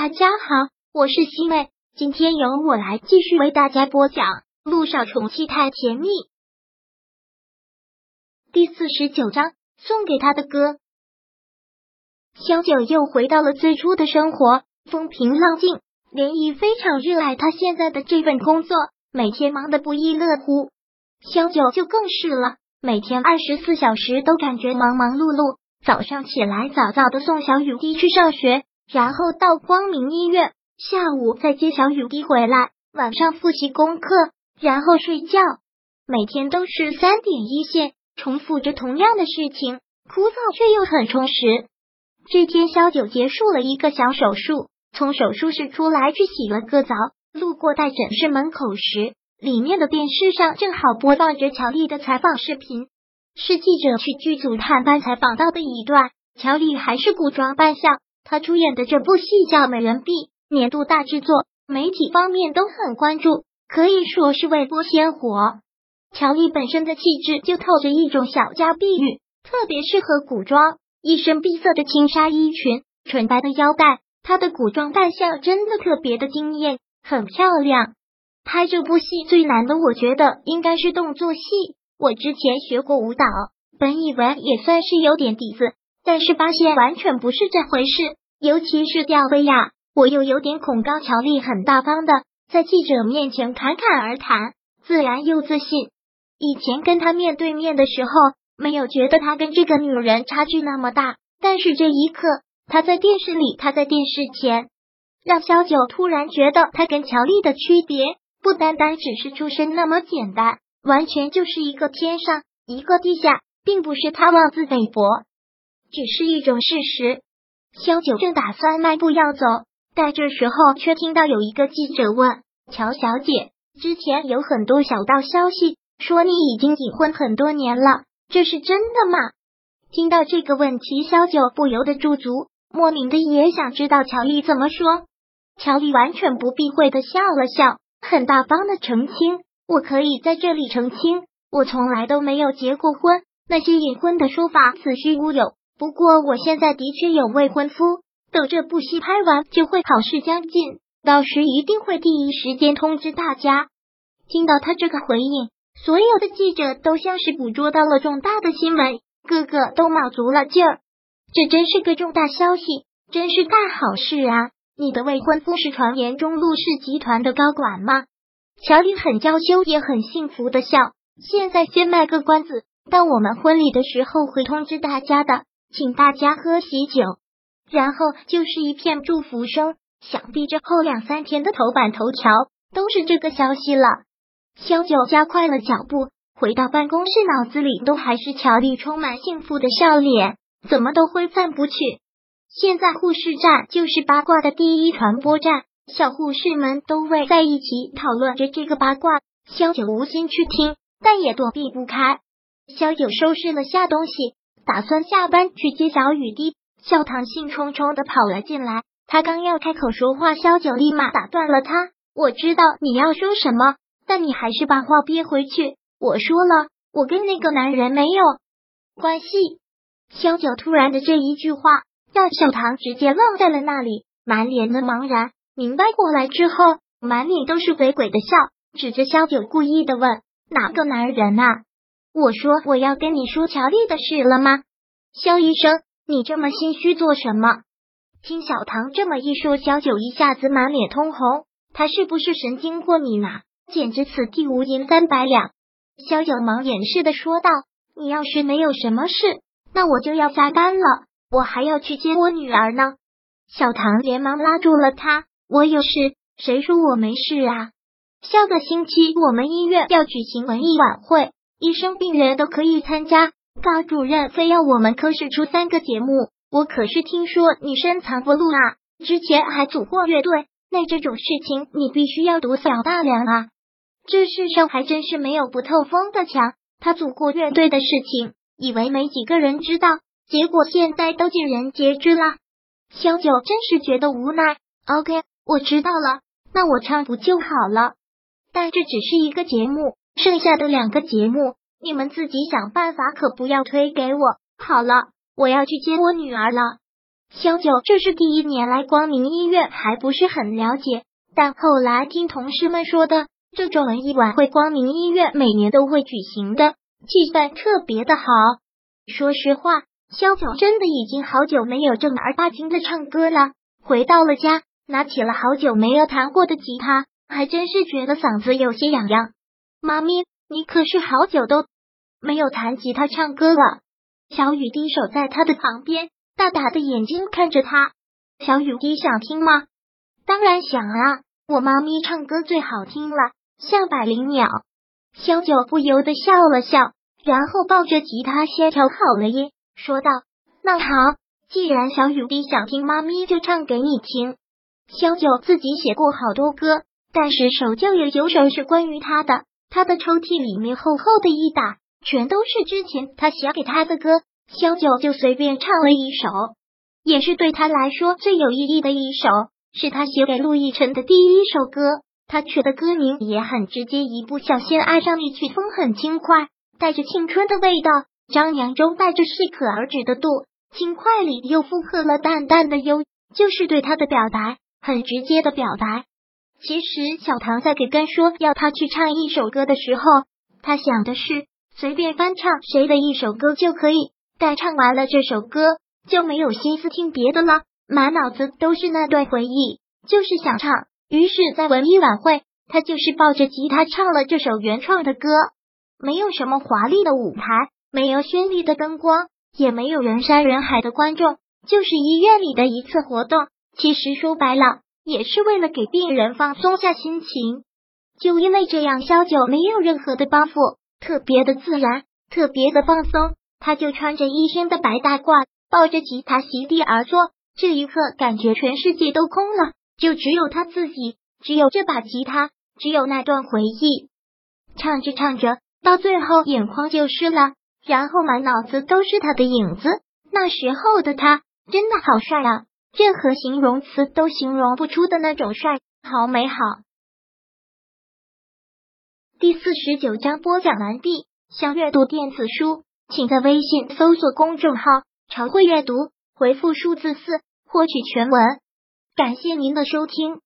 大家好，我是西妹，今天由我来继续为大家播讲《路上宠妻太甜蜜》第四十九章，送给他的歌。萧九又回到了最初的生活，风平浪静。连毅非常热爱他现在的这份工作，每天忙得不亦乐乎。萧九就更是了，每天二十四小时都感觉忙忙碌碌。早上起来早早的送小雨滴去上学。然后到光明医院，下午再接小雨滴回来，晚上复习功课，然后睡觉。每天都是三点一线，重复着同样的事情，枯燥却又很充实。这天，肖九结束了一个小手术，从手术室出来去洗了个澡，路过待诊室门口时，里面的电视上正好播放着乔丽的采访视频，是记者去剧组探班采访到的一段。乔丽还是古装扮相。他出演的这部戏叫《美人币》，年度大制作，媒体方面都很关注，可以说是未播先火。乔丽本身的气质就透着一种小家碧玉，特别适合古装，一身碧色的轻纱衣裙，纯白的腰带，她的古装扮相真的特别的惊艳，很漂亮。拍这部戏最难的，我觉得应该是动作戏。我之前学过舞蹈，本以为也算是有点底子。但是发现完全不是这回事，尤其是吊威亚，我又有点恐高。乔丽很大方的在记者面前侃侃而谈，自然又自信。以前跟他面对面的时候，没有觉得他跟这个女人差距那么大，但是这一刻，他在电视里，他在电视前，让小九突然觉得他跟乔丽的区别不单单只是出身那么简单，完全就是一个天上一个地下，并不是他妄自菲薄。只是一种事实。萧九正打算迈步要走，但这时候却听到有一个记者问：“乔小姐，之前有很多小道消息说你已经隐婚很多年了，这是真的吗？”听到这个问题，萧九不由得驻足，莫名的也想知道乔丽怎么说。乔丽完全不避讳的笑了笑，很大方的澄清：“我可以在这里澄清，我从来都没有结过婚，那些隐婚的说法子虚乌有。”不过我现在的确有未婚夫，等这部戏拍完就会好事将近，到时一定会第一时间通知大家。听到他这个回应，所有的记者都像是捕捉到了重大的新闻，个个都卯足了劲儿。这真是个重大消息，真是大好事啊！你的未婚夫是传言中陆氏集团的高管吗？乔丽很娇羞也很幸福的笑。现在先卖个关子，到我们婚礼的时候会通知大家的。请大家喝喜酒，然后就是一片祝福声。想必这后两三天的头版头条都是这个消息了。萧九加快了脚步，回到办公室，脑子里都还是乔丽充满幸福的笑脸，怎么都挥散不去。现在护士站就是八卦的第一传播站，小护士们都围在一起讨论着这个八卦。萧九无心去听，但也躲避不开。萧九收拾了下东西。打算下班去接小雨滴，小唐兴冲冲的跑了进来。他刚要开口说话，萧九立马打断了他。我知道你要说什么，但你还是把话憋回去。我说了，我跟那个男人没有关系。萧九突然的这一句话，让小唐直接愣在了那里，满脸的茫然。明白过来之后，满脸都是鬼鬼的笑，指着萧九故意的问：“哪个男人啊？”我说我要跟你说乔丽的事了吗？肖医生，你这么心虚做什么？听小唐这么一说，小九一下子满脸通红。他是不是神经过敏啊？简直此地无银三百两。肖九忙掩饰的说道：“你要是没有什么事，那我就要下班了，我还要去接我女儿呢。”小唐连忙拉住了他：“我有事？谁说我没事啊？下个星期我们医院要举行文艺晚会。”医生、病人都可以参加。高主任非要我们科室出三个节目，我可是听说你深藏不露啊！之前还组过乐队，那这种事情你必须要多小大梁啊！这世上还真是没有不透风的墙。他组过乐队的事情，以为没几个人知道，结果现在都尽人皆知了。小九真是觉得无奈。OK，我知道了，那我唱不就好了？但这只是一个节目。剩下的两个节目，你们自己想办法，可不要推给我。好了，我要去接我女儿了。小九这是第一年来光明医院，还不是很了解。但后来听同事们说的，这种文艺晚会光明医院每年都会举行的，气氛特别的好。说实话，萧九真的已经好久没有正儿八经的唱歌了。回到了家，拿起了好久没有弹过的吉他，还真是觉得嗓子有些痒痒。妈咪，你可是好久都没有弹吉他唱歌了。小雨滴守在他的旁边，大大的眼睛看着他。小雨滴想听吗？当然想啊。我妈咪唱歌最好听了，像百灵鸟。萧九不由得笑了笑，然后抱着吉他先调好了音，说道：“那好，既然小雨滴想听，妈咪就唱给你听。”萧九自己写过好多歌，但是手就有九首是关于他的。他的抽屉里面厚厚的一沓，全都是之前他写给他的歌。萧九就随便唱了一首，也是对他来说最有意义的一首。是他写给陆亦辰的第一首歌，他取的歌名也很直接，一不小心爱上你，曲风很轻快，带着青春的味道，张扬中带着适可而止的度，轻快里又附和了淡淡的忧，就是对他的表达，很直接的表达。其实小唐在给根说要他去唱一首歌的时候，他想的是随便翻唱谁的一首歌就可以，但唱完了这首歌就没有心思听别的了。满脑子都是那段回忆，就是想唱。于是，在文艺晚会，他就是抱着吉他唱了这首原创的歌。没有什么华丽的舞台，没有绚丽的灯光，也没有人山人海的观众，就是医院里的一次活动。其实说白了，也是为了给病人放松下心情。就因为这样，萧九没有任何的包袱，特别的自然，特别的放松。他就穿着一身的白大褂，抱着吉他席地而坐。这一刻，感觉全世界都空了，就只有他自己，只有这把吉他，只有那段回忆。唱着唱着，到最后眼眶就湿了，然后满脑子都是他的影子。那时候的他真的好帅啊，任何形容词都形容不出的那种帅，好美好。第四十九章播讲完毕。想阅读电子书，请在微信搜索公众号“常会阅读”，回复数字四。获取全文，感谢您的收听。